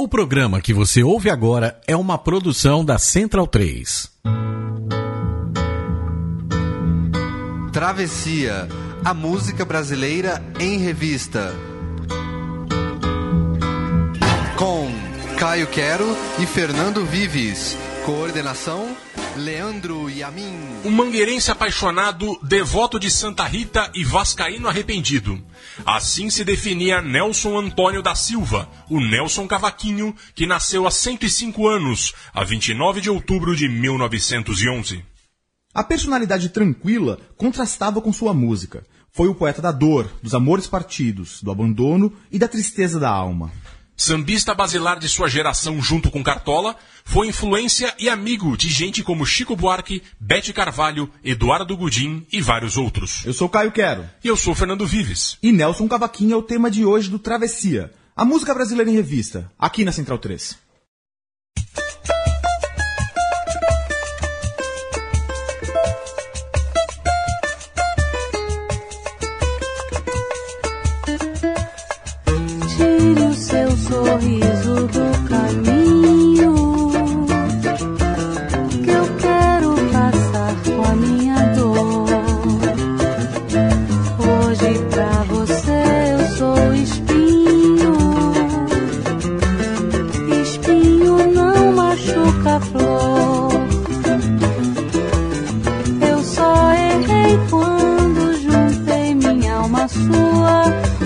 O programa que você ouve agora é uma produção da Central 3. Travessia, a música brasileira em revista. Com Caio Quero e Fernando Vives. Coordenação Leandro Yamin. Um mangueirense apaixonado, devoto de Santa Rita e vascaíno arrependido. Assim se definia Nelson Antônio da Silva, o Nelson Cavaquinho, que nasceu há 105 anos, a 29 de outubro de 1911. A personalidade tranquila contrastava com sua música. Foi o poeta da dor, dos amores partidos, do abandono e da tristeza da alma. Sambista basilar de sua geração junto com Cartola, foi influência e amigo de gente como Chico Buarque, Bete Carvalho, Eduardo Gudim e vários outros. Eu sou Caio Quero. E eu sou Fernando Vives. E Nelson Cavaquinho é o tema de hoje do Travessia, a música brasileira em revista, aqui na Central 3.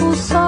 O sol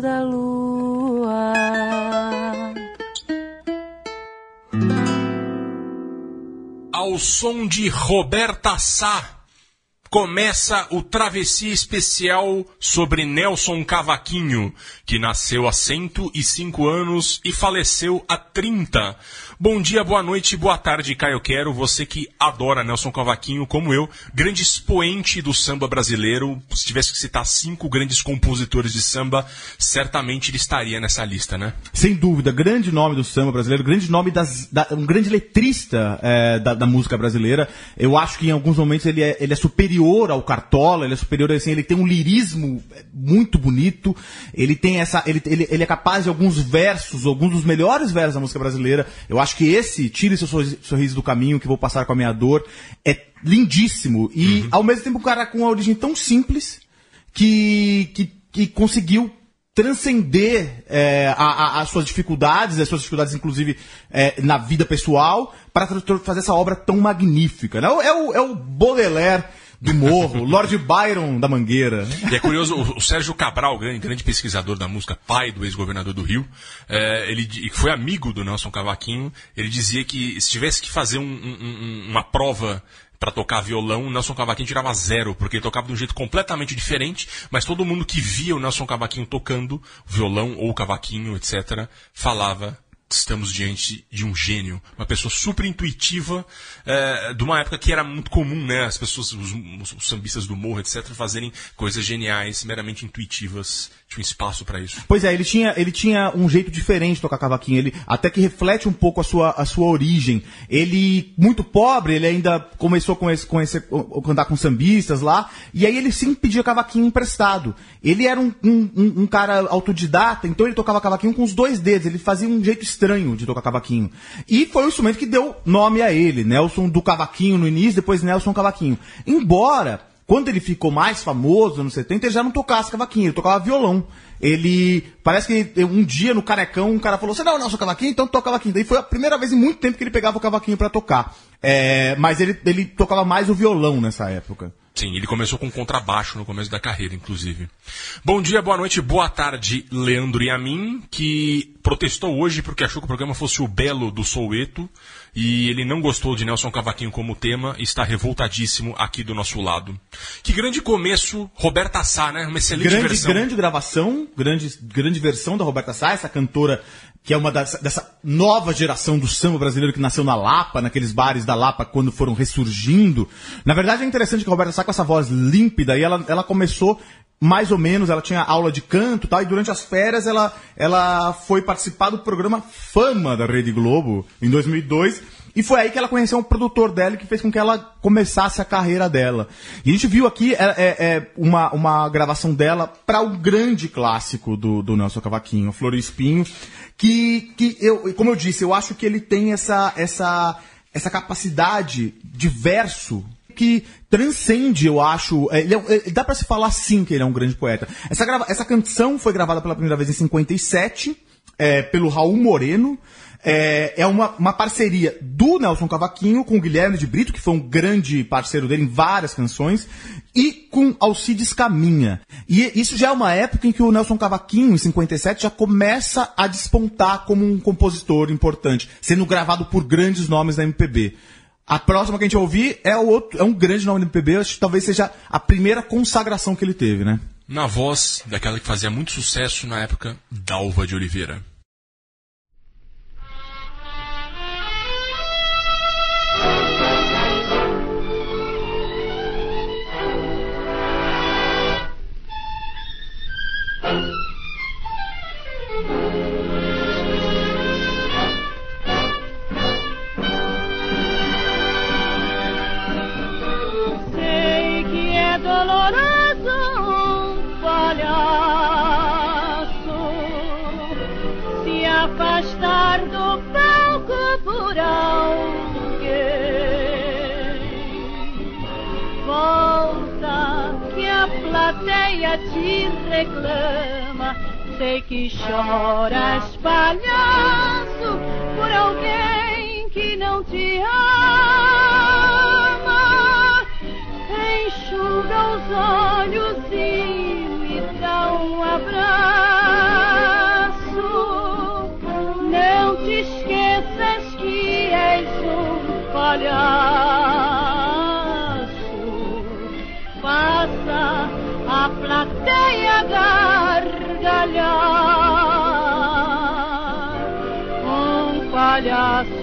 da lua. Ao som de Roberta Sá, começa o travessia especial sobre Nelson Cavaquinho, que nasceu há 105 anos e faleceu há 30. Bom dia, boa noite, boa tarde, Caio Quero, você que adora Nelson Cavaquinho, como eu, grande expoente do samba brasileiro. Se tivesse que citar cinco grandes compositores de samba, certamente ele estaria nessa lista, né? Sem dúvida, grande nome do samba brasileiro, grande nome das, da- um grande letrista é, da, da música brasileira. Eu acho que em alguns momentos ele é, ele é superior ao Cartola, ele é superior assim, ele tem um lirismo muito bonito, ele tem essa, ele, ele, ele é capaz de alguns versos, alguns dos melhores versos da música brasileira. Eu acho que esse Tire seu sorriso, do caminho que vou passar com a minha dor é lindíssimo e ao mesmo tempo um cara com uma origem tão simples que, que, que conseguiu transcender é, a- a- as suas dificuldades, as suas dificuldades, inclusive, é, na vida pessoal, para fazer essa obra tão magnífica. né? É o, é o Baudelaire do Morro, Lord Byron da Mangueira. E é curioso, o, Sérgio Cabral, grande, grande pesquisador da música, pai do ex-governador do Rio, é, ele di- foi amigo do Nelson Cavaquinho, ele dizia que se tivesse que fazer um- um- uma prova para tocar violão, o Nelson Cavaquinho tirava zero, porque ele tocava de um jeito completamente diferente, mas todo mundo que via o Nelson Cavaquinho tocando violão ou cavaquinho, etc., falava estamos diante de um gênio, uma pessoa super intuitiva, é, de uma época que era muito comum, né? As pessoas, os, os sambistas do morro, etc., fazerem coisas geniais, meramente intuitivas. Tinha um espaço para isso. Pois é, ele tinha, ele tinha um jeito diferente de tocar cavaquinho, ele até que reflete um pouco a sua, a sua origem. Ele, muito pobre, ele ainda começou a conhecer, conhecer, cantar com sambistas lá, e aí ele sim pedia cavaquinho emprestado. Ele era um, um, um cara autodidata, então ele tocava cavaquinho com os dois dedos, ele fazia um jeito estranho de tocar cavaquinho. E foi o instrumento que deu nome a ele, Nelson do Cavaquinho no início, depois Nelson Cavaquinho. Embora quando ele ficou mais famoso, nos 70, ele já não tocasse cavaquinho, ele tocava violão. Ele. Parece que um dia no Carecão, um cara falou: Você não é o Nelson Cavaquinho? Então toca cavaquinho. Daí foi a primeira vez em muito tempo que ele pegava o cavaquinho para tocar. É, mas ele, ele tocava mais o violão nessa época. Sim, ele começou com contrabaixo no começo da carreira, inclusive. Bom dia, boa noite, boa tarde, Leandro e a mim, que protestou hoje porque achou que o programa fosse o Belo do Soueto e ele não gostou de Nelson Cavaquinho como tema e está revoltadíssimo aqui do nosso lado. Que grande começo, Roberta Sá, né? Uma excelente grande, versão. Grande gravação, grande, grande versão da Roberta Sá, essa cantora que é uma das, dessa nova geração do samba brasileiro que nasceu na Lapa, naqueles bares da Lapa quando foram ressurgindo. Na verdade é interessante que a Roberta Sá com essa voz límpida e ela, ela começou mais ou menos, ela tinha aula de canto tal, e durante as férias ela, ela foi participar do programa Fama da Rede Globo, em 2002, e foi aí que ela conheceu um produtor dela que fez com que ela começasse a carreira dela. E a gente viu aqui é, é, é uma, uma gravação dela para o um grande clássico do, do Nelson Cavaquinho, Flor e Espinho, que, que eu, como eu disse, eu acho que ele tem essa, essa, essa capacidade de verso que transcende, eu acho. É, ele é, dá para se falar sim que ele é um grande poeta. Essa, grava, essa canção foi gravada pela primeira vez em 57, é, pelo Raul Moreno. É, é uma, uma parceria do Nelson Cavaquinho com o Guilherme de Brito, que foi um grande parceiro dele em várias canções, e com Alcides Caminha. E isso já é uma época em que o Nelson Cavaquinho, em 57, já começa a despontar como um compositor importante, sendo gravado por grandes nomes da MPB. A próxima que a gente ouvir é, outro, é um grande nome da MPB, acho que talvez seja a primeira consagração que ele teve, né? Na voz daquela que fazia muito sucesso na época, Dalva de Oliveira. Plateia te reclama. Sei que choras, palhaço, por alguém que não te ama. Enxuga os olhos e me dá um abraço. Um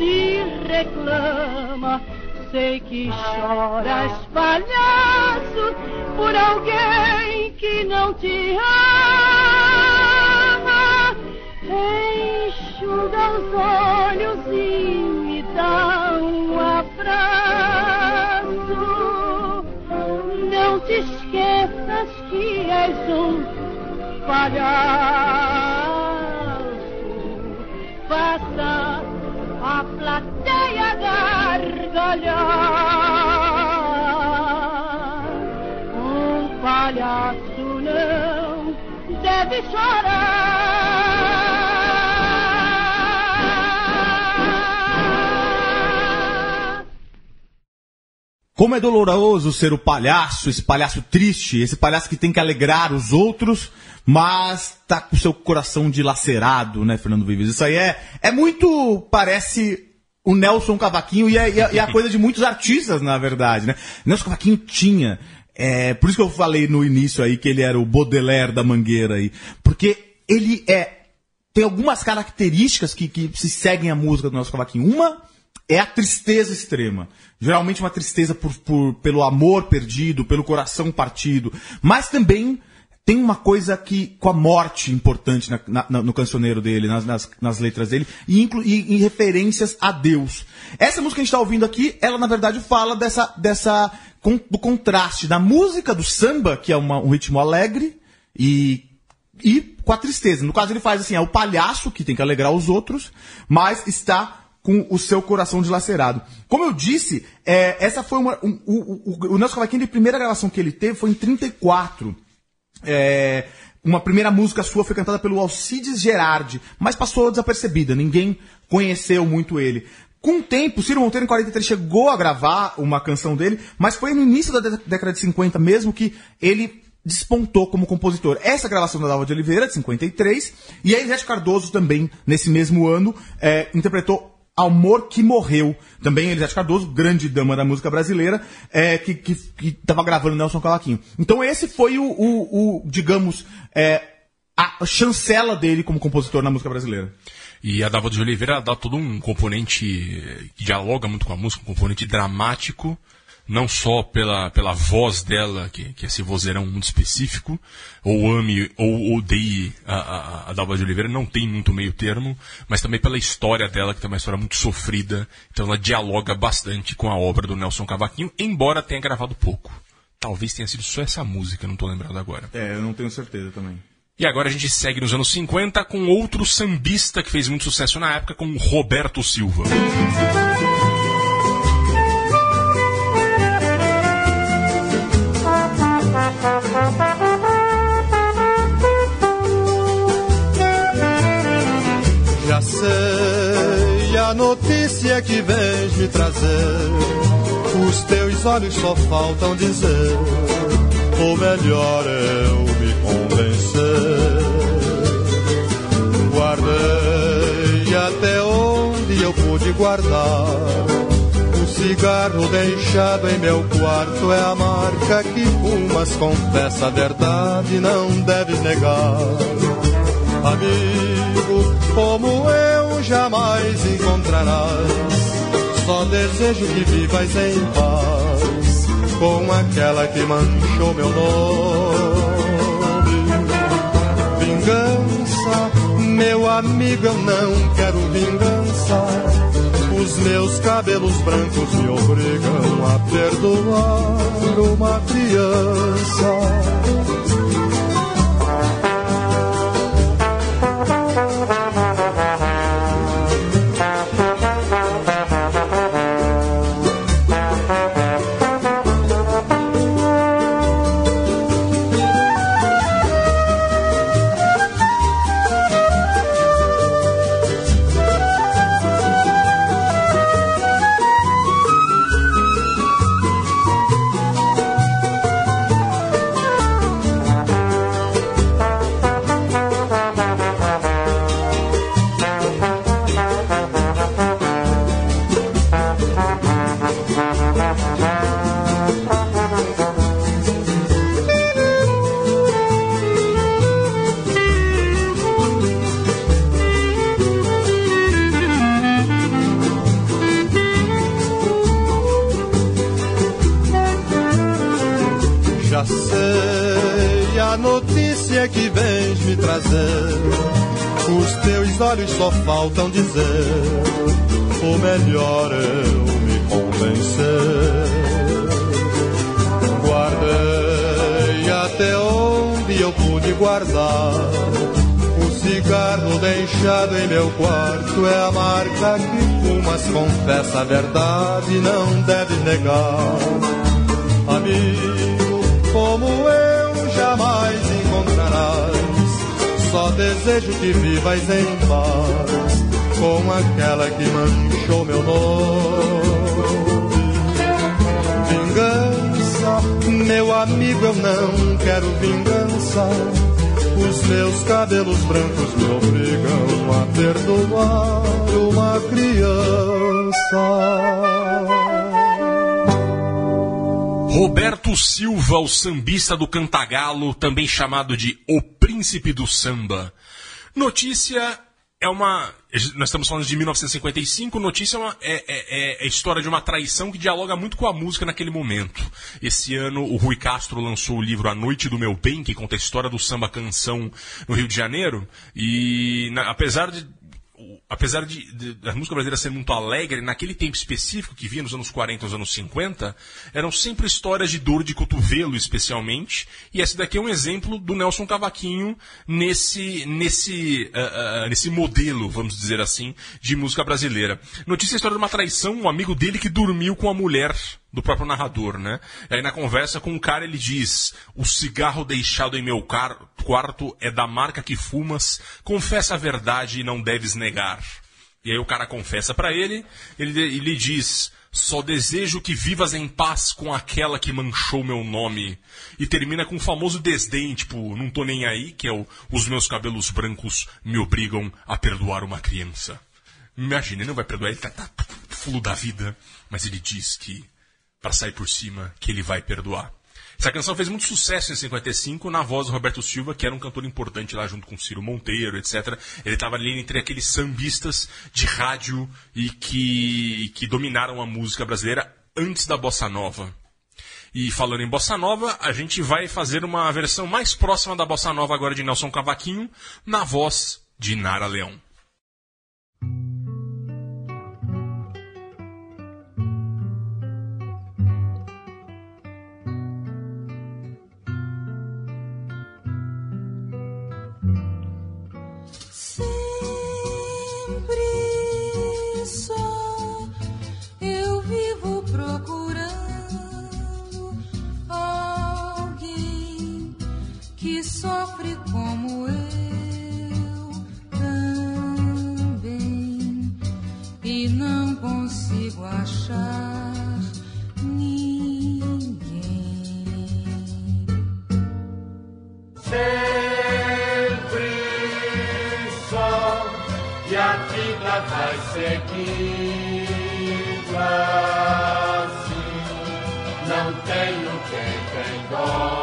te reclama. Sei que choras, palhaço, por alguém que não te ama, enxuga os olhos e me dá um abraço. Não te esqueças que és um palhaço. Faça a plateia gargalhar. Um palhaço não deve chorar. Como é doloroso ser o palhaço, esse palhaço triste, esse palhaço que tem que alegrar os outros, mas tá com o seu coração dilacerado, né, Fernando Vives? Isso aí é, é muito, parece o Nelson Cavaquinho e é, e é- e é a coisa de muitos artistas, na verdade, né? Nelson Cavaquinho tinha, é, por isso que eu falei no início aí que ele era o Baudelaire da Mangueira aí, porque ele é tem algumas características que, que se seguem a música do Nelson Cavaquinho. Uma é a tristeza extrema. Geralmente uma tristeza por, por- pelo amor perdido, pelo coração partido. Mas também tem uma coisa que com a morte importante na- na- no cancioneiro dele, nas, nas- nas letras dele, e, inclu, e referências a Deus. Essa música que a gente está ouvindo aqui, ela na verdade fala dessa, dessa con- do contraste da música do samba, que é uma- um ritmo alegre, e e com a tristeza. No caso, ele faz assim: é o palhaço que tem que alegrar os outros, mas está com o seu coração dilacerado. Como eu disse, é, essa foi uma. um- o, o, o Nelson Cavaquinho, a primeira gravação que ele teve foi em 34. É, uma primeira música sua foi cantada pelo Alcides Gerardi, mas passou desapercebida, ninguém conheceu muito ele. Com o tempo, Ciro Monteiro em 43 chegou a gravar uma canção dele, mas foi no início da dé- década de 50 mesmo que ele despontou como compositor. Essa gravação da Dalva de Oliveira, de 53, e a Elisete Cardoso também, nesse mesmo ano, é, interpretou Amor que Morreu. Também Elisete Cardoso, grande dama da música brasileira, é, que, que, que tava gravando Nelson Cavaquinho. Então esse foi o, o- o, digamos, é, a chancela dele como compositor na música brasileira. E a Dava de Oliveira dá todo um componente que dialoga muito com a música, um componente dramático, não só pela, pela voz dela, que, que é esse vozeirão muito específico, ou ame ou odeie a, a, a Dalva de Oliveira, não tem muito meio termo, mas também pela história dela, que tem uma história muito sofrida, então ela dialoga bastante com a obra do Nelson Cavaquinho, embora tenha gravado pouco. Talvez tenha sido só essa música, não estou lembrado agora. É, eu não tenho certeza também. E agora a gente segue nos anos 50 com outro sambista que fez muito sucesso na época, com Roberto Silva. Já a notícia que vens me trazer. Os teus olhos só faltam dizer, ou melhor eu me convencer. Guardei até onde eu pude guardar. O cigarro deixado em meu quarto é a marca que fumas. Confessa a verdade, não deves negar. Amigo, como eu jamais encontrarás. Só desejo que vivas em paz com aquela que manchou meu nome. Vingança, meu amigo, eu não quero vingança. Os meus cabelos brancos me obrigam a perdoar uma criança. Eu pude guardar. O cigarro deixado em meu quarto é a marca que fumas, confessa a verdade, não deve negar. Amigo como eu jamais encontrarás. Só desejo que vivas em paz com aquela que manchou meu nome. Meu amigo, eu não quero vingança. Os meus cabelos brancos me obrigam a perdoar uma criança. Roberto Silva, o sambista do Cantagalo, também chamado de O Príncipe do Samba. Notícia é uma. Nós estamos falando de 1955. Notícia é, uma, é, é, é, a história de uma traição que dialoga muito com a música naquele momento. Esse ano, o Rui Castro lançou o livro A Noite do Meu Bem, que conta a história do samba canção no Rio de Janeiro. E na, apesar de apesar de, de, da música brasileira ser muito alegre, naquele tempo específico que via nos anos 40 nos anos 50, eram sempre histórias de dor de cotovelo, especialmente. E esse daqui é um exemplo do Nelson Cavaquinho nesse, nesse, uh, uh, nesse modelo, vamos dizer assim, de música brasileira. Notícia a história de uma traição, um amigo dele que dormiu com a mulher do próprio narrador, né? E aí na conversa com o cara ele diz: O cigarro deixado em meu quarto é da marca que fumas, confessa a verdade e não deves negar. E aí o cara confessa para ele, ele, ele diz: Só desejo que vivas em paz com aquela que manchou meu nome. E termina com o famoso desdém, tipo, não tô nem aí, que é o, os meus cabelos brancos me obrigam a perdoar uma criança. Imagina, ele não vai perdoar, ele tá, tá fulo da vida, mas ele diz que para sair por cima que ele vai perdoar. Essa canção fez muito sucesso em 55 na voz do Roberto Silva, que era um cantor importante lá junto com Ciro Monteiro, etc. Ele estava ali entre aqueles sambistas de rádio e que, que dominaram a música brasileira antes da bossa nova. E falando em bossa nova, a gente vai fazer uma versão mais próxima da bossa nova agora de Nelson Cavaquinho, na voz de Nara Leão. Como eu também e não consigo achar ninguém. Sempre só e a vida vai seguindo assim. Não tenho quem tem dó.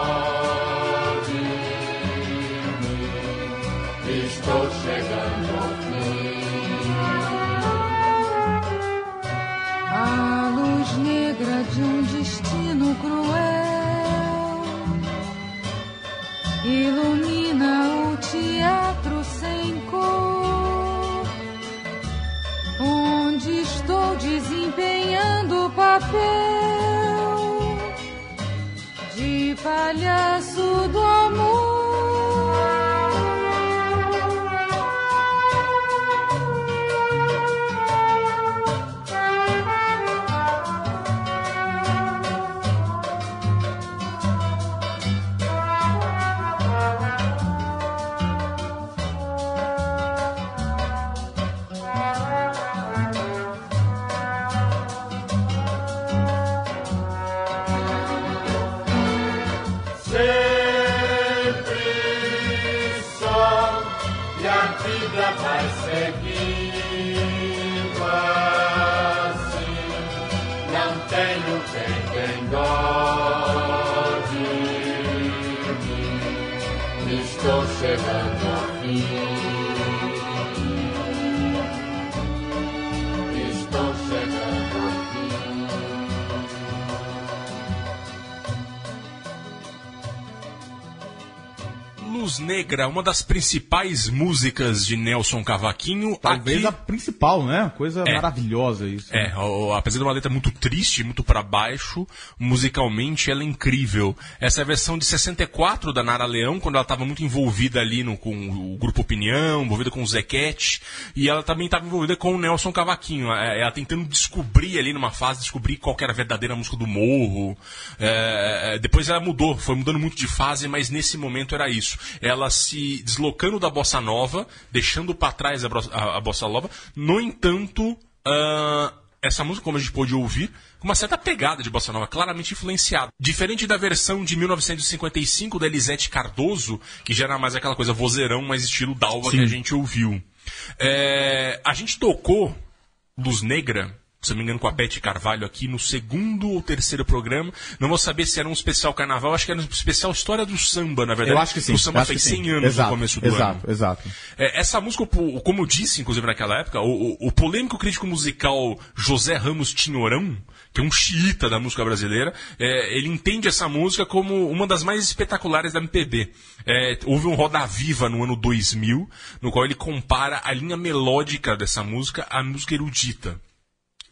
Negra, uma das principais músicas de Nelson Cavaquinho. Talvez aqui... a principal, né? Coisa É. maravilhosa isso. É, o- apesar de uma letra muito triste, muito pra baixo, musicalmente ela é incrível. Essa é a versão de 64 da Nara Leão, quando ela estava muito envolvida ali no, com o Grupo Opinião, envolvida com o Zequete, e ela também estava envolvida com o Nelson Cavaquinho. É, Ela tentando descobrir ali numa fase, descobrir qual que era a verdadeira música do Morro. É, é, depois ela mudou, foi mudando muito de fase, mas nesse momento era isso. Ela se deslocando da bossa nova, deixando para trás a, a- a bossa nova. No entanto, ah, essa música, como a gente pôde ouvir, com uma certa pegada de bossa nova, claramente influenciada. Diferente da versão de 1955 da Elisete Cardoso, que já era mais aquela coisa vozeirão, mais estilo Dalva que a gente ouviu. É, a gente tocou Luz Negra, se não me engano, com a Beth Carvalho aqui no segundo ou terceiro programa. Não vou saber se era um especial carnaval, acho que era um especial História do Samba, na verdade. Eu acho que sim. O samba fez que sim. 100 anos exato, no começo do exato, ano. Exato, É, essa música, como eu disse, inclusive, naquela época, o, o- o polêmico crítico musical José Ramos Tinhorão, que é um xiita da música brasileira, é, ele entende essa música como uma das mais espetaculares da MPB. É, houve um Roda Viva no ano 2000, no qual ele compara a linha melódica dessa música à música erudita.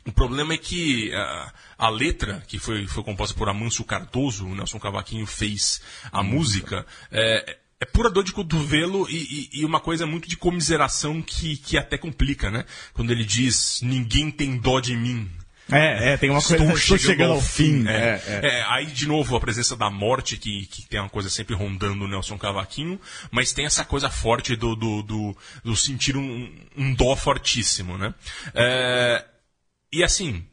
O problema é que ah, a letra, que foi, foi composta por Amâncio Cardoso, o Nelson Cavaquinho fez a música, é, é pura dor de cotovelo e, e- e uma coisa muito de comiseração que, que até complica, né? Quando ele diz, ninguém tem dó de mim. É, é, tem uma coisa. Estou chegando, ao fim. É, É, é. É, aí, de novo, a presença da morte, que, que tem uma coisa sempre rondando o Nelson Cavaquinho, mas tem essa coisa forte do, do, do, do sentir um, um dó fortíssimo, né? É, e assim,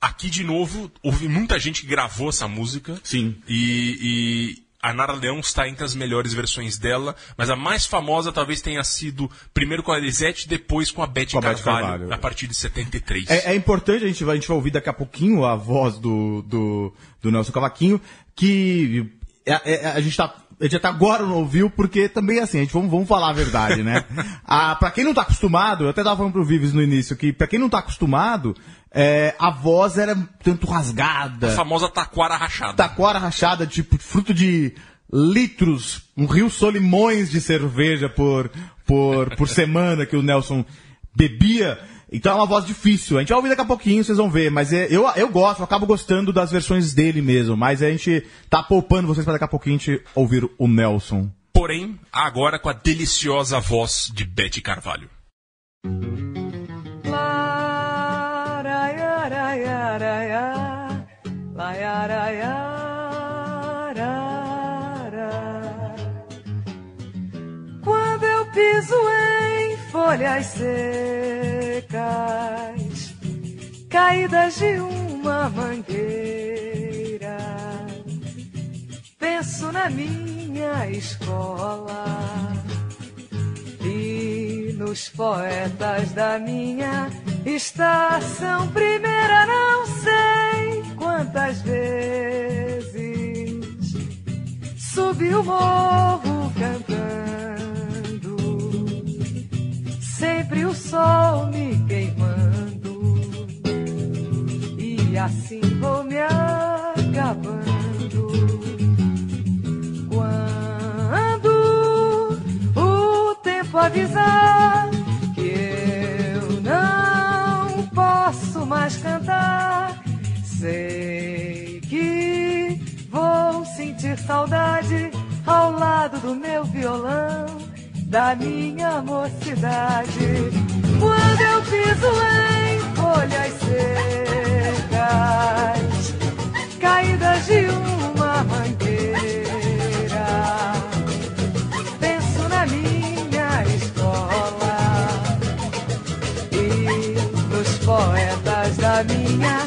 aqui de novo, houve muita gente que gravou essa música. Sim. E, e a Nara Leão está entre as melhores versões dela, mas a mais famosa talvez tenha sido primeiro com a Elisete, depois com a Beth Com a Beth Carvalho, Carvalho. a partir de 73. É, é importante, a gente, vai, a gente vai ouvir daqui a pouquinho a voz do, do, do Nelson Cavaquinho, que é- é- a gente tá. A gente até agora não ouviu, porque também assim, a gente, vamos, vamos falar a verdade, né? ah, pra quem não tá acostumado, eu até tava falando pro Vives no início que, pra quem não tá acostumado, é, a voz era tanto rasgada. A famosa taquara rachada. taquara rachada, tipo, fruto de litros, um rio solimões de cerveja por, por, por semana que o Nelson bebia. Então é uma voz difícil. A gente vai ouvir daqui a pouquinho, vocês vão ver. Mas é- eu, eu gosto, eu acabo gostando das versões dele mesmo. Mas a gente tá poupando vocês para daqui a pouquinho a gente ouvir o Nelson. Porém, agora com a deliciosa voz de Beth Carvalho. Quando eu piso em folhas secas, caídas de uma mangueira, penso na minha escola e nos poetas da minha estação primeira. Não sei quantas vezes subi o morro cantando, sempre o sol me queimando, e assim vou me acabando. Quando o tempo avisar que eu não posso mais cantar, sei que vou sentir saudade ao lado do meu violão, da minha mocidade. Quando eu piso em folhas secas, caídas de uma mangueira, penso na minha escola e nos poetas da minha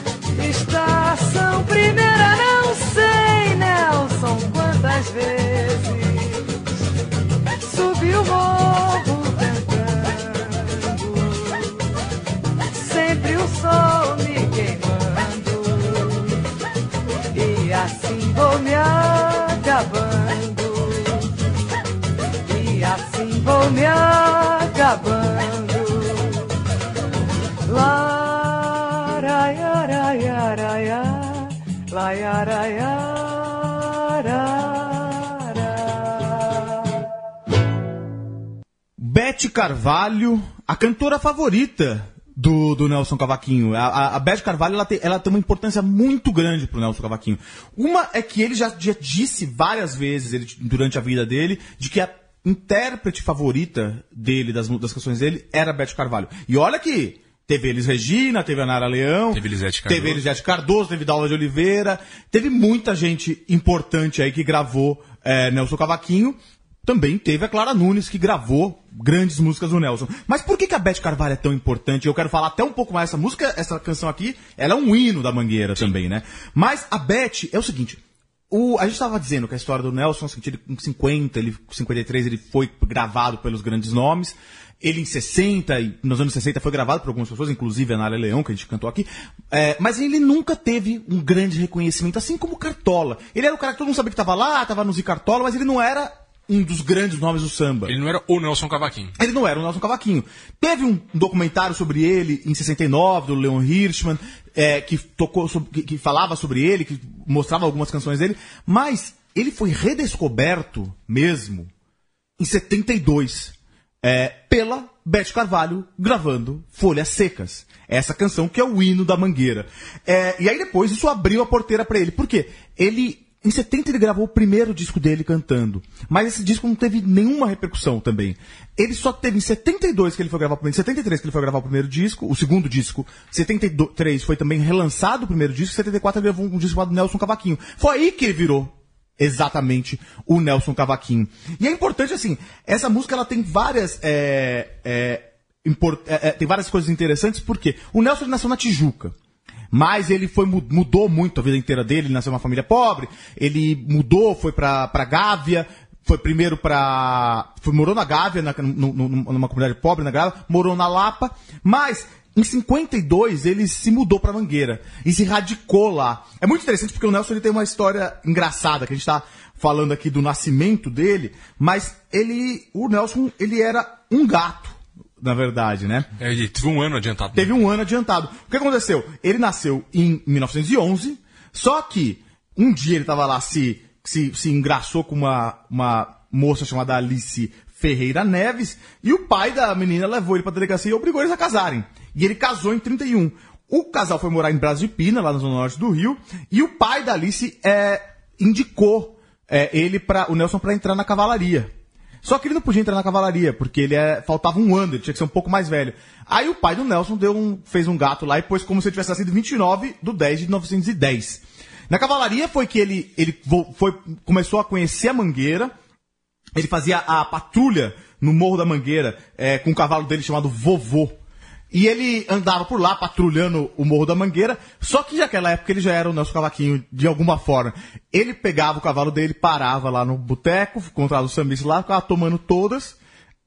estação primeira. Não sei, Nelson, quantas vezes subi o morro cantando, sempre o sol me queimando, e assim vou me acabando, e assim vou me acabando. La ra ya ra ya ra ya, ra ya Bete Carvalho, a cantora favorita do, do Nelson Cavaquinho. A, a, Bete Carvalho ela tem, ela tem uma importância muito grande pro Nelson Cavaquinho. Uma é que ele já, já disse várias vezes ele, durante a vida dele de que a intérprete favorita dele, das, das canções dele, era a Bete Carvalho. E olha que teve Elis Regina, teve a Nara Leão, Teve Elisete Cardoso. teve Elisete Cardoso, teve Daula de Oliveira, teve muita gente importante aí que gravou é, Nelson Cavaquinho. Também teve a Clara Nunes, que gravou grandes músicas do Nelson. Mas por que, que a Beth Carvalho é tão importante? Eu quero falar até um pouco mais essa música, essa canção aqui, ela é um hino da Mangueira também, né? Mas a Beth é o seguinte, o, a gente estava dizendo que a história do Nelson, assim, ele, com 50, ele, com 53, ele foi gravado pelos grandes nomes. Ele em 60, e nos anos 60 foi gravado por algumas pessoas, inclusive a Nália Leão, que a gente cantou aqui. É, mas ele nunca teve um grande reconhecimento, assim como Cartola. Ele era o cara que todo mundo sabia que estava lá, estava no Cartola, mas ele não era um dos grandes nomes do samba. Ele não era o Nelson Cavaquinho. Ele não era o Nelson Cavaquinho. Teve um documentário sobre ele em 69, do Leon Hirschman, é, que, tocou que, que falava sobre ele, que mostrava algumas canções dele, mas ele foi redescoberto mesmo em 72 é, pela Beth Carvalho gravando Folhas Secas. Essa canção que é o hino da Mangueira. É, e aí depois isso abriu a porteira pra ele. Por quê? Ele, em 70 ele gravou o primeiro disco dele cantando. Mas esse disco não teve nenhuma repercussão também. Ele só teve em 72 que ele foi gravar o primeiro, 73 que ele foi gravar o primeiro disco, o segundo disco. 73 foi também relançado o primeiro disco, 74 ele gravou um disco chamado Nelson Cavaquinho. Foi aí que ele virou exatamente o Nelson Cavaquinho. E é importante assim, essa música ela tem várias é, é, import- é, é, tem várias coisas interessantes porque o Nelson nasceu na Tijuca. Mas ele foi, mu- mudou muito a vida inteira dele, ele nasceu numa família pobre, ele mudou, foi pra, pra Gávea, foi primeiro. Foi, morou na Gávea, na, nu- nu- numa comunidade pobre na Gávea, morou na Lapa, mas em 52 ele se mudou pra Mangueira e se radicou lá. É muito interessante porque o Nelson ele tem uma história engraçada, que a gente tá falando aqui do nascimento dele, mas ele. O Nelson, ele era um gato, na verdade, né? É, Ele teve um ano adiantado. Teve um ano adiantado. O que aconteceu? Ele nasceu em 1911, só que um dia ele tava lá, se, se, se engraçou com uma, uma moça chamada Alice Ferreira Neves, e o pai da menina levou ele pra delegacia e obrigou eles a casarem. E ele casou em 31. O casal foi morar em Brasil de Pina, lá na zona norte do Rio, e o pai da Alice é, indicou é, ele para o Nelson para entrar na cavalaria. Só que ele não podia entrar na cavalaria, porque ele é, faltava um ano, ele tinha que ser um pouco mais velho. Aí o pai do Nelson deu um, fez um gato lá e pôs como se ele tivesse nascido 29 do 10 de 1910. Na cavalaria foi que ele, ele foi, começou a conhecer a mangueira, ele fazia a patrulha no Morro da Mangueira é, com o cavalo dele chamado Vovô. E ele andava por lá patrulhando o Morro da Mangueira, só que naquela época ele já era o Nelson Cavaquinho de alguma forma. Ele pegava o cavalo dele, parava lá no boteco, encontrava os sambistas lá, ficava tomando todas,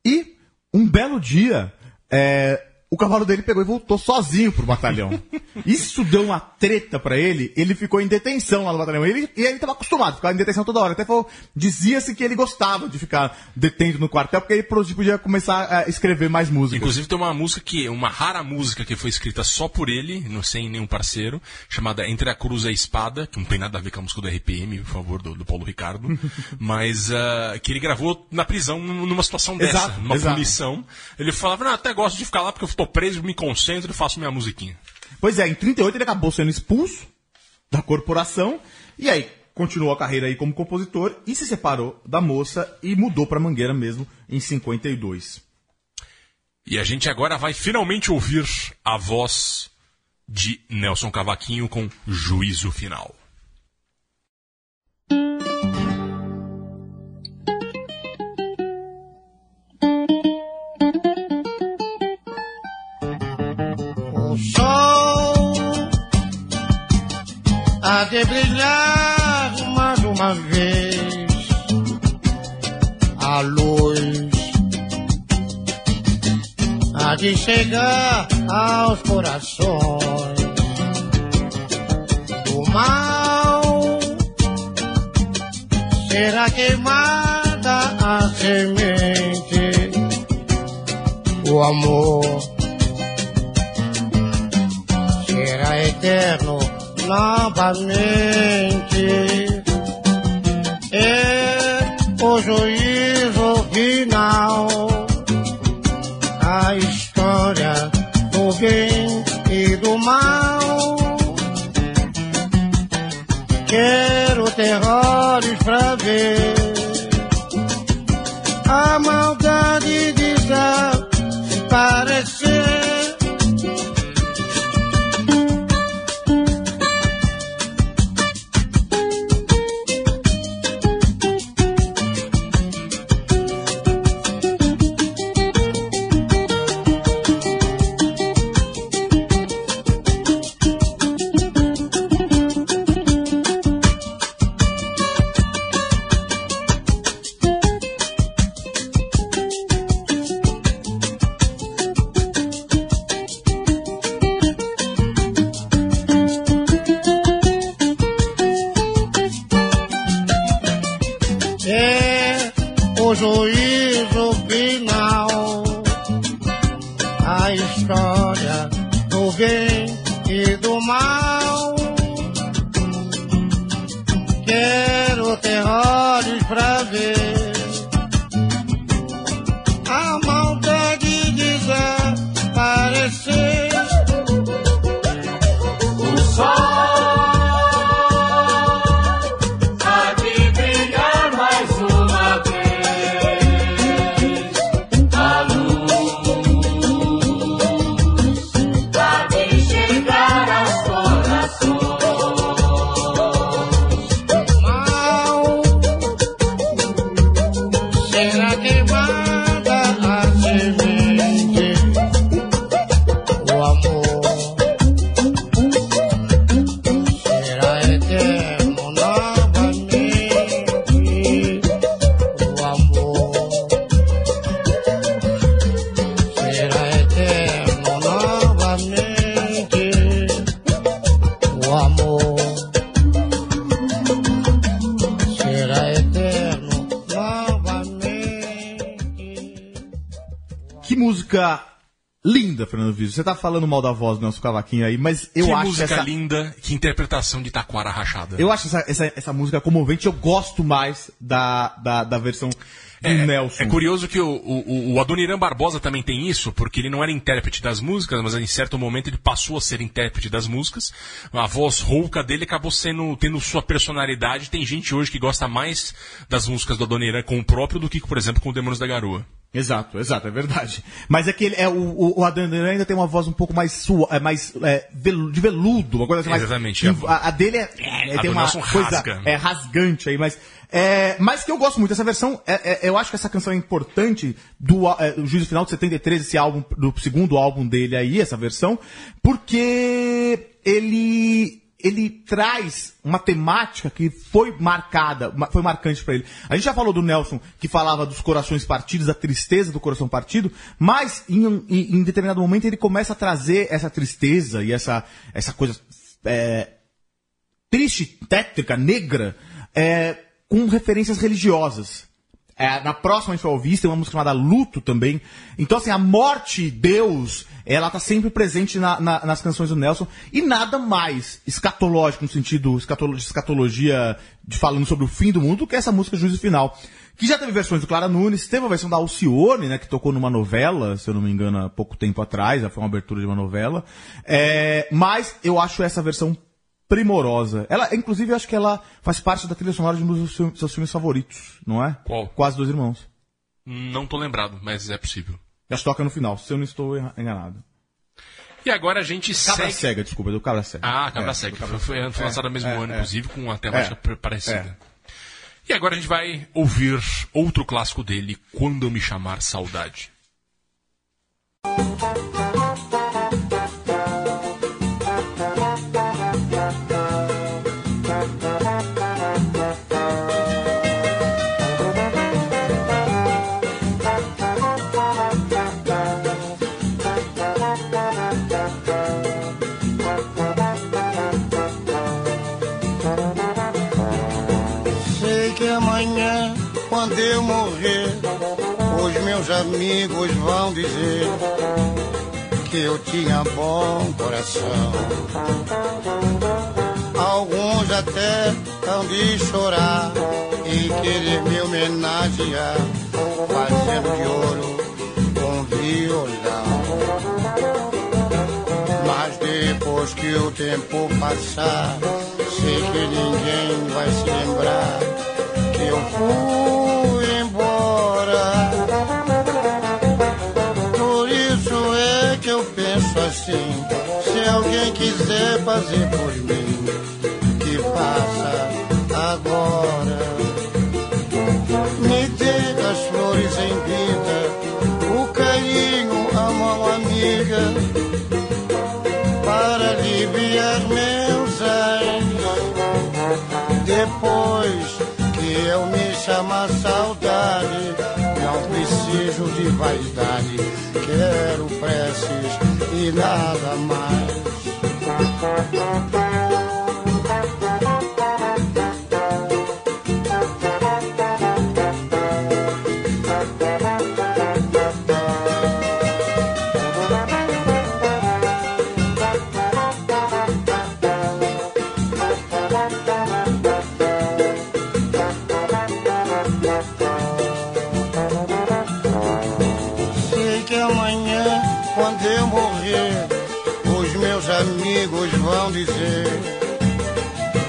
e um belo dia, é, o cavalo dele pegou e voltou sozinho pro batalhão. Isso deu uma treta pra ele, ele ficou em detenção lá no batalhão. Ele, e ele tava acostumado a ficar em detenção toda hora. Até falou, dizia-se que ele gostava de ficar detendo no quartel, porque aí podia começar a escrever mais música. Inclusive tem uma música que, uma rara música que foi escrita só por ele, não sem nenhum parceiro, chamada Entre a Cruz e a Espada, que não tem nada a ver com a música do RPM, por favor, do, do Paulo Ricardo, mas ah, que ele gravou na prisão num- numa situação dessa, Exato, numa exato. punição. Ele falava, não, até gosto de ficar lá porque eu tô preso, me concentro e faço minha musiquinha. Pois é, em 38 ele acabou sendo expulso da corporação e aí continuou a carreira aí como compositor e se separou da moça e mudou pra Mangueira mesmo em 52. E a gente agora vai finalmente ouvir a voz de Nelson Cavaquinho com Juízo Final. De brilhar mais uma vez. A luz há de chegar aos corações. O mal será queimada a semente. O amor será eterno novamente. É o juízo final. A história do bem e do mal. Quero terrores pra ver a maldade desaparecer. Linda, Fernando Viso. Você tá falando mal da voz do nosso cavaquinho aí, mas eu que acho música essa... linda, que interpretação de Taquara Rachada. Eu acho essa, essa, essa música comovente, eu gosto mais da, da, da versão do Nelson. É curioso que o, o, o Adoniran Barbosa também tem isso, porque ele não era intérprete das músicas, mas em certo momento ele passou a ser intérprete das músicas. A voz rouca dele acabou sendo tendo sua personalidade. Tem gente hoje que gosta mais das músicas do Adoniran com o próprio do que, por exemplo, com o Demônios da Garoa. Exato, exato, é verdade. Mas é que ele, é, o, o, o Adoniran ainda tem uma voz um pouco mais sua, é mais é, velu- de veludo, uma coisa assim mais. Exatamente. A, a dele é, é, a tem uma Nelson coisa rasga. é rasgante aí, mas é, mas que eu gosto muito dessa versão. é- é- eu acho que essa canção é importante do, é, Juízo Final de 73, esse álbum do segundo álbum dele aí, essa versão, porque ele ele traz uma temática que foi marcada, ma- foi marcante pra ele. A gente já falou do Nelson que falava dos corações partidos, da tristeza do coração partido, mas em, em- em determinado momento ele começa a trazer essa tristeza e essa, essa coisa é, triste, tétrica, negra, é, com referências religiosas. É, na próxima a gente vai ouvir, tem uma música chamada Luto também. Então, assim, a morte, Deus, ela tá sempre presente na- na- nas canções do Nelson. E nada mais escatológico, no sentido escatolo- de escatologia, de falando sobre o fim do mundo, do que essa música Juízo Final. Que já teve versões do Clara Nunes, teve a versão da Alcione, né, que tocou numa novela, se eu não me engano, há pouco tempo atrás, já foi uma abertura de uma novela. É, mas eu acho essa versão primorosa. Ela, inclusive, eu acho que ela faz parte da trilha sonora de um dos seus, seus filmes favoritos, não é? Qual? Quase Dois Irmãos. Não tô lembrado, mas é possível. Já toca no final, se eu não estou enganado. E agora a gente Cabra segue. Cega, desculpa, do Cabra Cega. Ah, Cabra É, Cega. Cabra Foi, foi, lançado no mesmo É, ano, é. inclusive, com uma temática É. parecida. E agora a gente vai ouvir outro clássico dele, Quando Eu Me Chamar Saudade. Sei amigos vão dizer que eu tinha bom coração. Alguns até hão de chorar e querer me homenagear, fazendo de ouro um violão. Mas depois que o tempo passar, sei que ninguém vai se lembrar que eu fui assim: se alguém quiser fazer por mim, que faça agora. Me dê as flores em vida, o carinho, a mão amiga, para aliviar meus ais. Depois que eu me chamar saudade, não preciso de vaidade, quero preces e nada mais. Dizer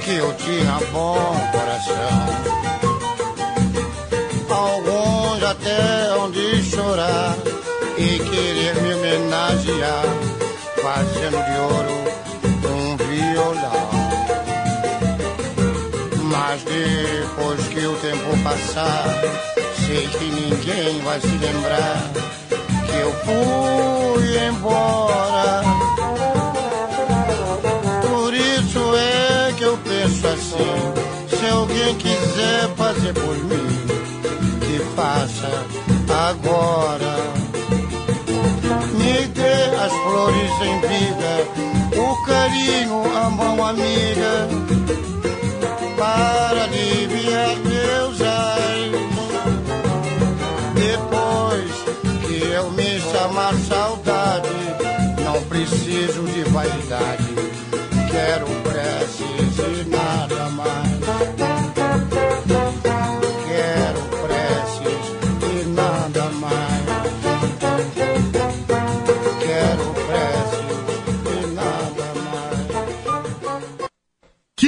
que eu tinha bom coração. Alguns até hão de chorar e querer me homenagear, fazendo de ouro um violão. Mas depois que o tempo passar, sei que ninguém vai se lembrar que eu fui embora. Se alguém quiser fazer por mim, que faça agora. Me dê as flores em vida, o carinho, a mão amiga, para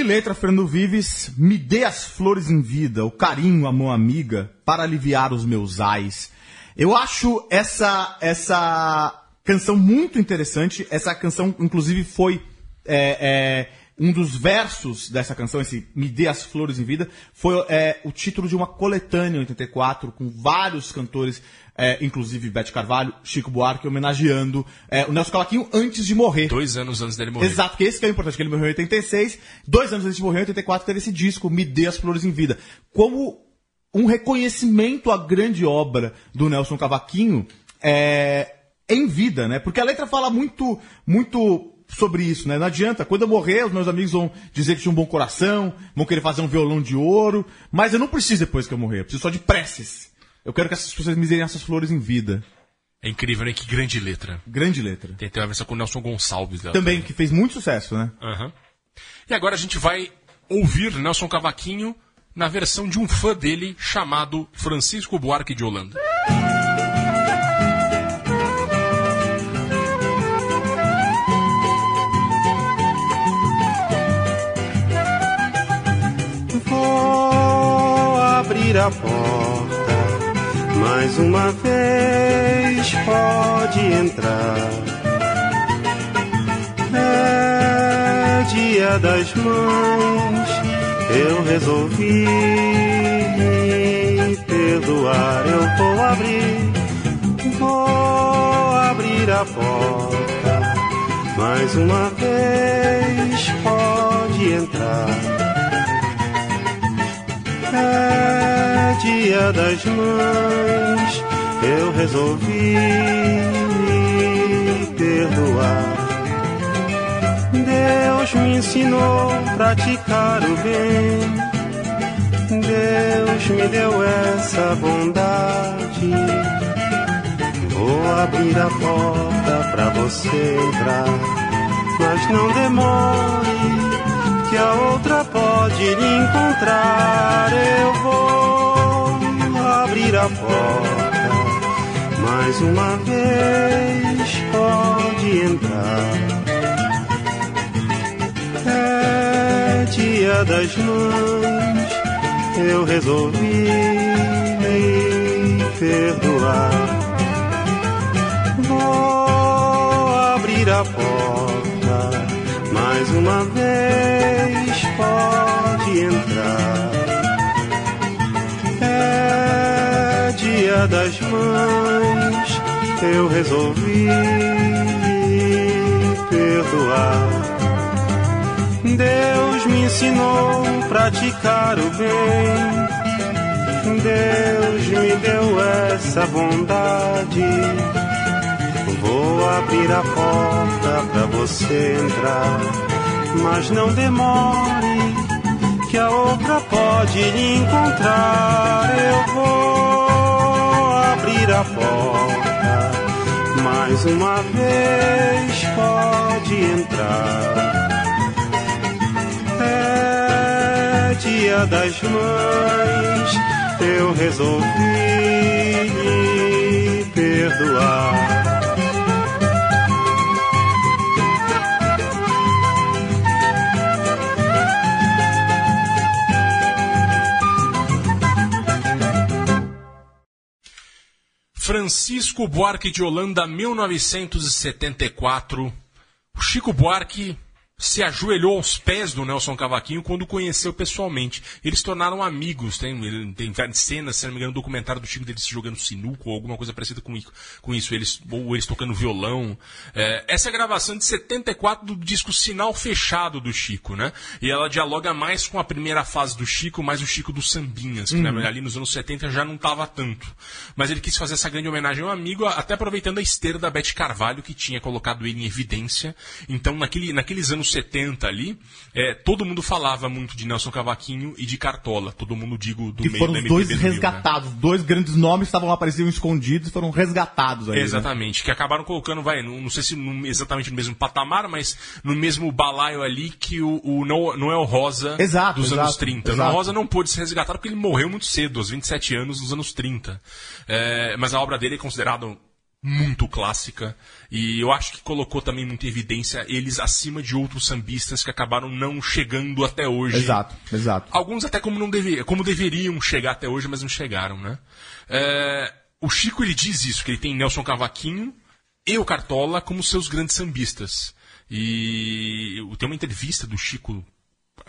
letra, Fernando Vives? Me dê as flores em vida, o carinho, a mão amiga, para aliviar os meus ais. Eu acho essa, essa canção muito interessante. Essa canção, inclusive, foi é, é, um dos versos dessa canção, esse Me Dê as Flores em Vida, foi é, o título de uma coletânea em 84, com vários cantores, é, inclusive Bete Carvalho, Chico Buarque, homenageando é, o Nelson Cavaquinho antes de morrer. Dois anos antes dele morrer. Exato, que esse que é o importante, que ele morreu em 86, dois anos antes de morrer, em 84, teve esse disco, Me Dê as Flores em Vida. Como um reconhecimento à grande obra do Nelson Cavaquinho é, em vida, né? Porque a letra fala muito, muito sobre isso, né? Não adianta, quando eu morrer, os meus amigos vão dizer que tinha um bom coração, vão querer fazer um violão de ouro, mas eu não preciso depois que eu morrer, eu preciso só de preces. Eu quero que essas pessoas me deem essas flores em vida. É incrível, né? Que grande letra. Grande letra. Tem até uma versão com o Nelson Gonçalves dela. Também, que fez muito sucesso, né? Aham. E agora a gente vai ouvir Nelson Cavaquinho na versão de um fã dele chamado Francisco Buarque de Holanda. Uma vez. Pode entrar. É dia das mães. Eu resolvi me perdoar. Eu vou abrir, vou abrir a porta mais uma vez. Pode entrar. É dia das mães, eu resolvi perdoar. Deus me ensinou a praticar o bem. Deus me deu essa bondade. Vou abrir a porta pra você entrar, mas não demore que a outra pode lhe encontrar. Eu vou abrir a porta mais uma vez. Pode entrar. dia das mães, eu resolvi me perdoar. Vou abrir a porta mais uma vez, pode entrar. Das mães, eu resolvi perdoar. Deus me ensinou a praticar o bem. Deus me deu essa bondade. Vou abrir a porta pra você entrar, mas não demore, que a outra pode lhe encontrar. Eu vou abrir a porta, mais uma vez pode entrar. É dia das mães, eu resolvi lhe perdoar. Francisco Buarque de Holanda, 1974. O Chico Buarque se ajoelhou aos pés do Nelson Cavaquinho quando o conheceu pessoalmente. Eles se tornaram amigos. Tem, tem cenas, se não me engano, um documentário do Chico deles jogando sinuco ou alguma coisa parecida com, com isso. Eles, ou eles tocando violão. É, essa é a gravação de 74 do disco Sinal Fechado do Chico, né? E ela dialoga mais com a primeira fase do Chico, mais o Chico dos Sambinhas, que Uhum. né, ali nos anos 70 já não estava tanto. Mas ele quis fazer essa grande homenagem ao amigo, até aproveitando a esteira da Beth Carvalho, que tinha colocado ele em evidência. Então, naquele, naqueles anos 70 ali, é, todo mundo falava muito de Nelson Cavaquinho e de Cartola. Todo mundo, digo, do Que meio foram da os dois MPB do Rio, né? resgatados. Dois grandes nomes estavam pareciam escondidos e foram resgatados aí. né? Exatamente, que acabaram colocando, vai, não, não sei se no- exatamente no mesmo patamar, mas no mesmo balaio ali que o, o Noel Rosa Exato, dos exato, anos 30. O exato. Noel Rosa não pôde ser resgatado porque ele morreu muito cedo, aos 27 anos, nos anos 30. É, mas a obra dele é considerada muito clássica e eu acho que colocou também muita evidência eles acima de outros sambistas que acabaram não chegando até hoje. Exato, exato. Alguns até como, não deve, como deveriam chegar até hoje, mas não chegaram, né? É, o Chico ele diz isso, que ele tem Nelson Cavaquinho e o Cartola como seus grandes sambistas. E tem uma entrevista do Chico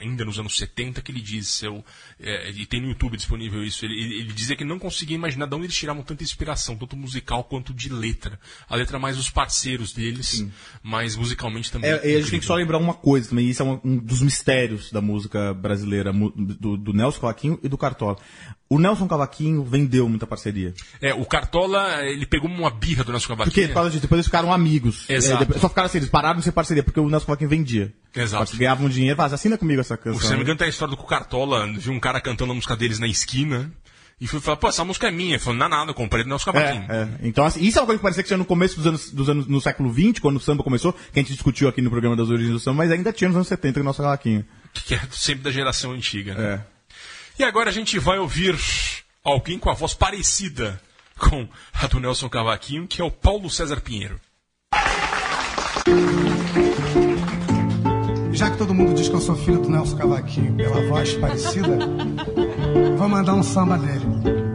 ainda nos anos 70 que ele diz, eu, é, e tem no YouTube disponível isso, ele, ele dizia que não conseguia imaginar de onde eles tiravam tanta inspiração, tanto musical quanto de letra. A letra mais os parceiros deles, mas musicalmente também. É, e a gente tem que só lembrar uma coisa também, isso é um, um dos mistérios da música brasileira, do, do Nelson Cavaquinho e do Cartola. O Nelson Cavaquinho vendeu muita parceria. É, o Cartola, ele pegou uma birra do Nelson Cavaquinho. Porque, por causa disso, depois eles ficaram amigos. Exato. É, depois- só ficaram assim, eles pararam de ser parceria, porque o Nelson Cavaquinho vendia. Exato. Eles ganhavam dinheiro e falavam, assina comigo essa canção. Se não me engano, tem a história do Cartola viu um cara cantando a música deles na esquina e foi falar, pô, essa música é minha. Ele falou, não é nada, eu comprei do Nelson Cavaquinho. É, é. Então, assim, isso é uma coisa que parecia que tinha no começo dos anos, dos anos, no século XX, quando o samba começou, que a gente discutiu aqui no programa das origens do samba, mas ainda tinha nos anos 70 com o Nelson Cavaquinho. Que é sempre da geração antiga. Né? É. E agora a gente vai ouvir alguém com a voz parecida com a do Nelson Cavaquinho, que é o Paulo César Pinheiro. Já que todo mundo diz que eu sou filho do Nelson Cavaquinho pela voz parecida, vou mandar um samba dele.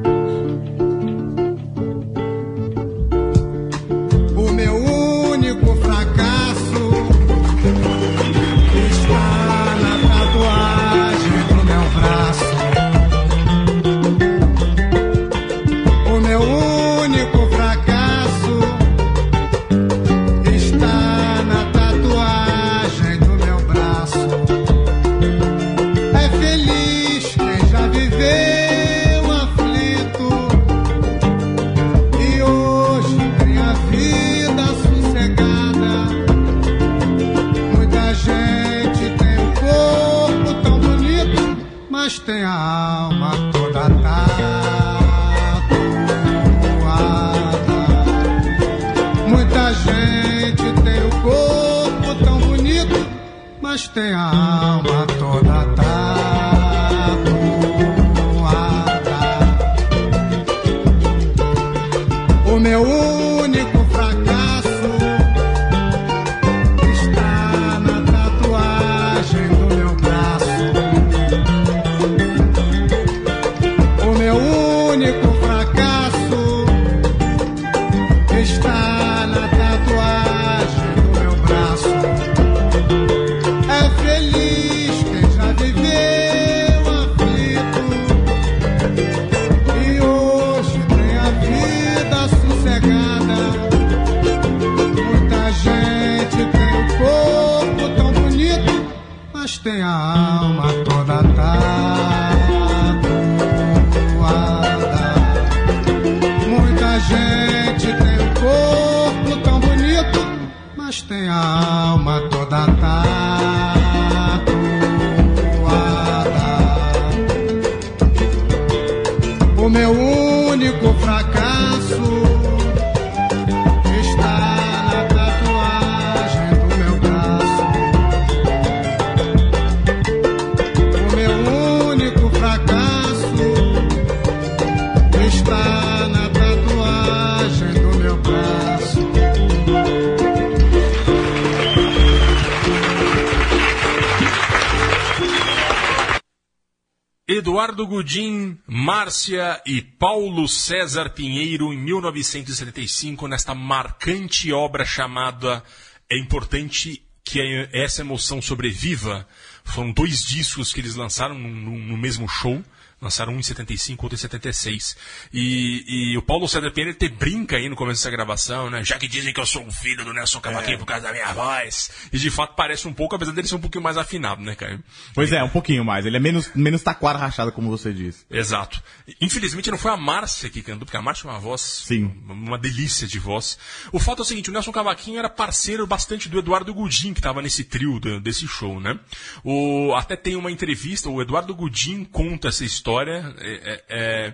Márcia e Paulo César Pinheiro em 1975 nesta marcante obra chamada É importante que essa emoção sobreviva. Foram dois discos que eles lançaram no, no- no mesmo show. Lançaram um em 75, outro em 76. E, e o Paulo César Pinheiro te brinca aí no começo dessa gravação, né? Já que dizem que eu sou um filho do Nelson Cavaquinho por causa da minha voz. E de fato parece um pouco, apesar dele ser um pouquinho mais afinado, né, cara? Pois é, um pouquinho mais. Ele é menos, menos taquara rachada, como você disse. Exato. Infelizmente não foi a Márcia que cantou, porque a Márcia é uma voz. Sim. Uma delícia de voz. O fato é o seguinte: o Nelson Cavaquinho era parceiro bastante do Eduardo Gudim, que estava nesse trio desse show, né? O, até tem uma entrevista, o Eduardo Gudim conta essa história. É- é- é,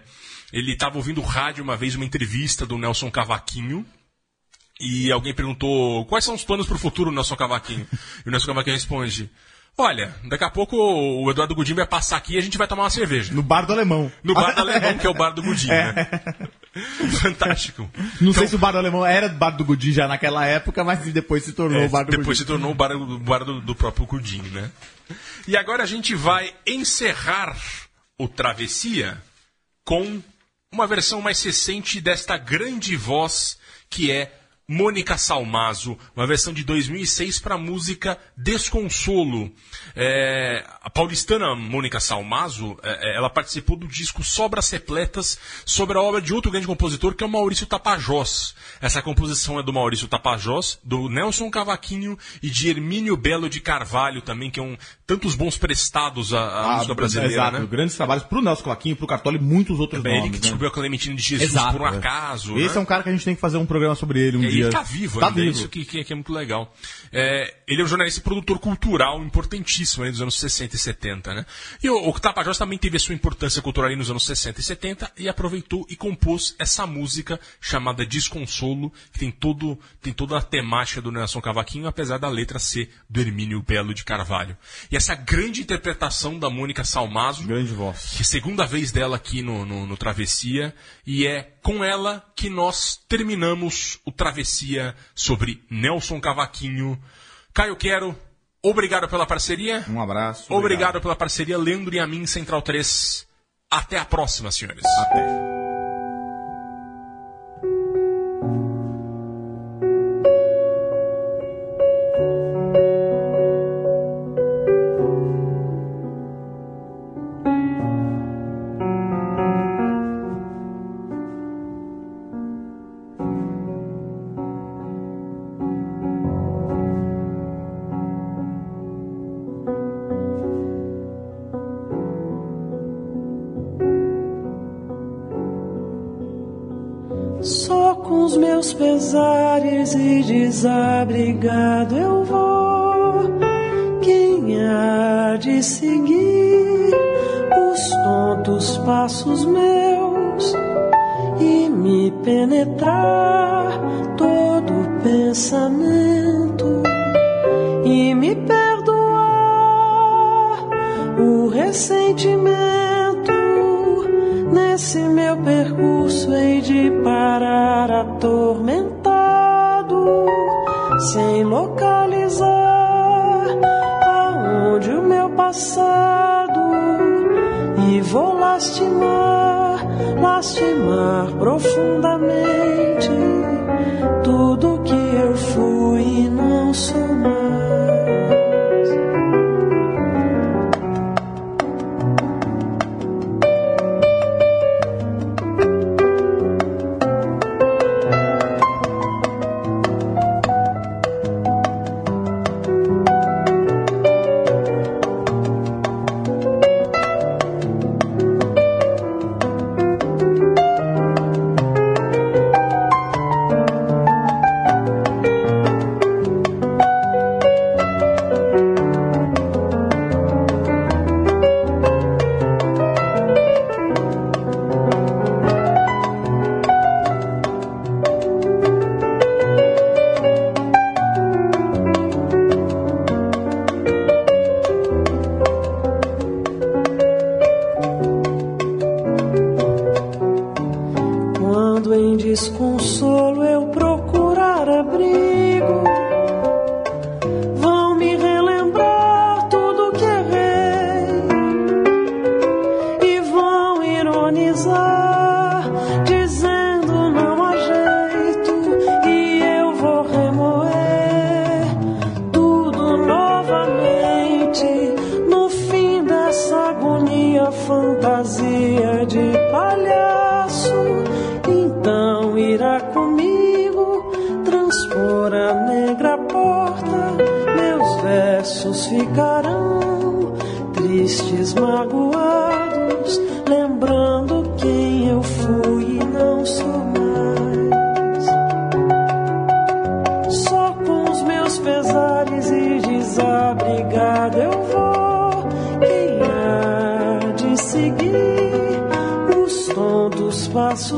ele estava ouvindo rádio uma vez, uma entrevista do Nelson Cavaquinho. E alguém perguntou: quais são os planos para o futuro, Nelson Cavaquinho? E o Nelson Cavaquinho responde. Olha, daqui a pouco o Eduardo Gudim vai passar aqui e a gente vai tomar uma cerveja. No bar do alemão. No bar do alemão, que é o bar do Gudim, né? Fantástico. Não sei se o bar do alemão era do bar do Gudi já naquela época, mas depois se tornou É, o bar do depois Gudi. se tornou o bar, o bar do, do próprio Gudim, né? E agora a gente vai encerrar o Travessia com uma versão mais recente desta grande voz que é Mônica Salmazo, uma versão de 2006 para a música Desconsolo. É, a paulistana Mônica Salmazo, é, é, ela participou do disco Sobras Repletas sobre a obra de outro grande compositor que é o Maurício Tapajós. Essa composição é do Maurício Tapajós, do Nelson Cavaquinho e de Hermínio Belo de Carvalho também, que é um tantos bons prestados à, à Ah, música brasileira, Exato, né? grandes trabalhos pro Nelson Claquinho, pro Cartola e muitos outros Bem, ele nomes. que né? descobriu a Clementina de Jesus Exato, por um é. acaso. Esse né? é um cara que a gente tem que fazer um programa sobre ele um É, dia. Ele tá vivo tá ainda, vivo. isso que, que- que é muito legal. É, ele é um jornalista e produtor cultural importantíssimo aí dos anos 60 e 70, né? E o, o Tapajós também teve a sua importância cultural aí nos anos 60 e 70 e aproveitou e compôs essa música chamada Desconsolo, que tem, todo, tem toda a temática do Nelson Cavaquinho, apesar da letra ser do Hermínio Belo de Carvalho. E essa grande interpretação da Mônica Salmazo, Grande voz. que é a segunda vez dela aqui no, no, no Travessia, e é com ela que nós terminamos o Travessia sobre Nelson Cavaquinho. Caio Quero, obrigado pela parceria. Um abraço. Obrigado, pela parceria, Leandro e a mim, Central 3. Até a próxima, senhores. Até.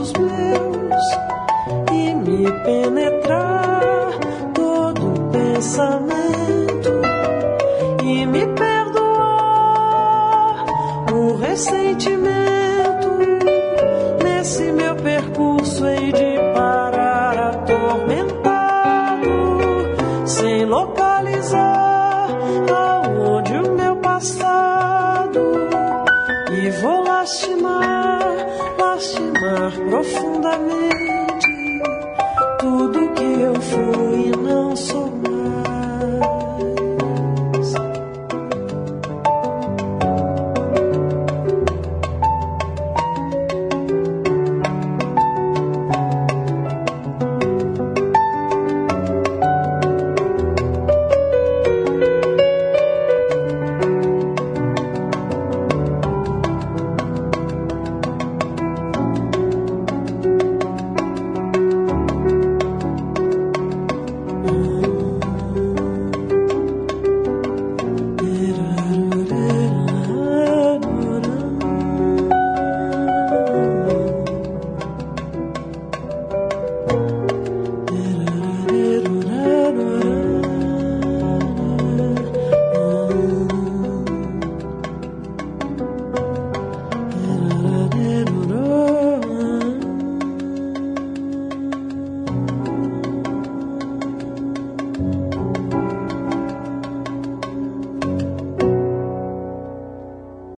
braços meus e me penetrar todo pensamento e me perdoar o ressentimento nesse meu percurso em de amar profundamente tudo que eu fui.